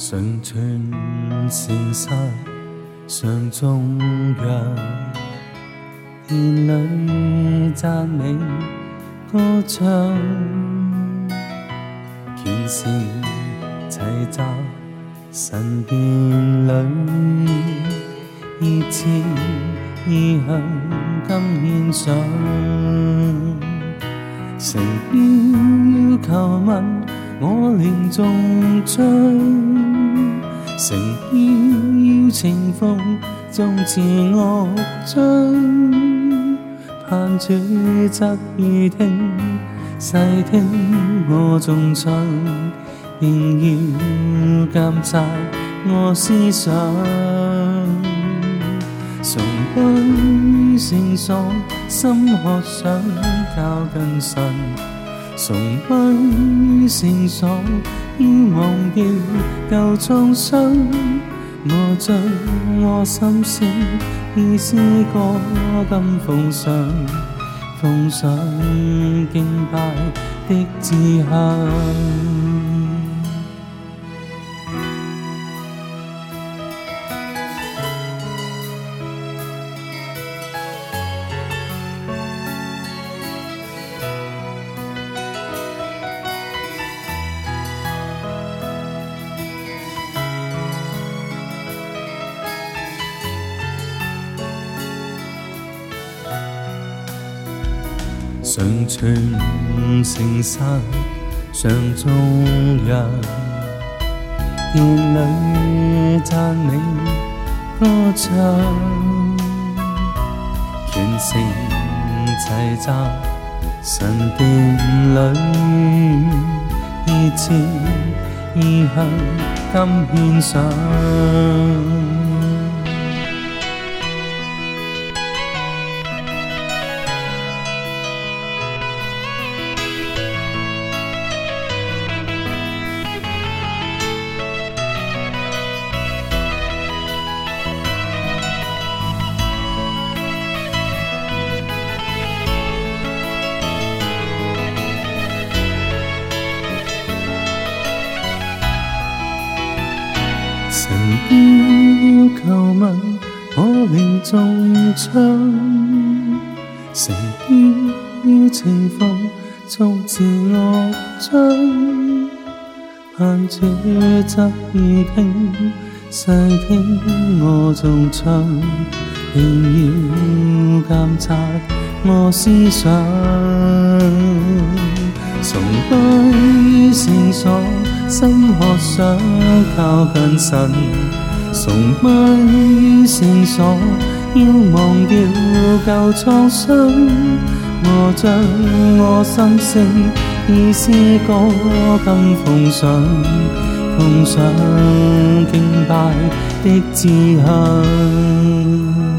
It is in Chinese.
上串弦索，上中音，弦里赞美歌唱，弦声齐集神殿里，热情意向今欣上，成要求问我，连颂唱。成篇要清风，纵字恶章，盼这侧耳听，细听我众唱，仍然监察我思想，崇不圣爽，心渴想靠近神，崇不圣爽。忘掉旧创伤，我将我心声已诗歌甘奉上，奉上敬拜的至行。上串声声，上众日，殿里赞咏歌唱，虔诚齐赞神殿里，义字义行今献上。叫求吻，我令中槍。成於情況，終照落章。盼主側耳聽，細聽我仲唱，仍要監察我思想。崇拜是心渴想靠近神，崇拜圣所，要忘掉旧创伤。我将我心声，以诗歌跟奉上，奉上敬拜的志向。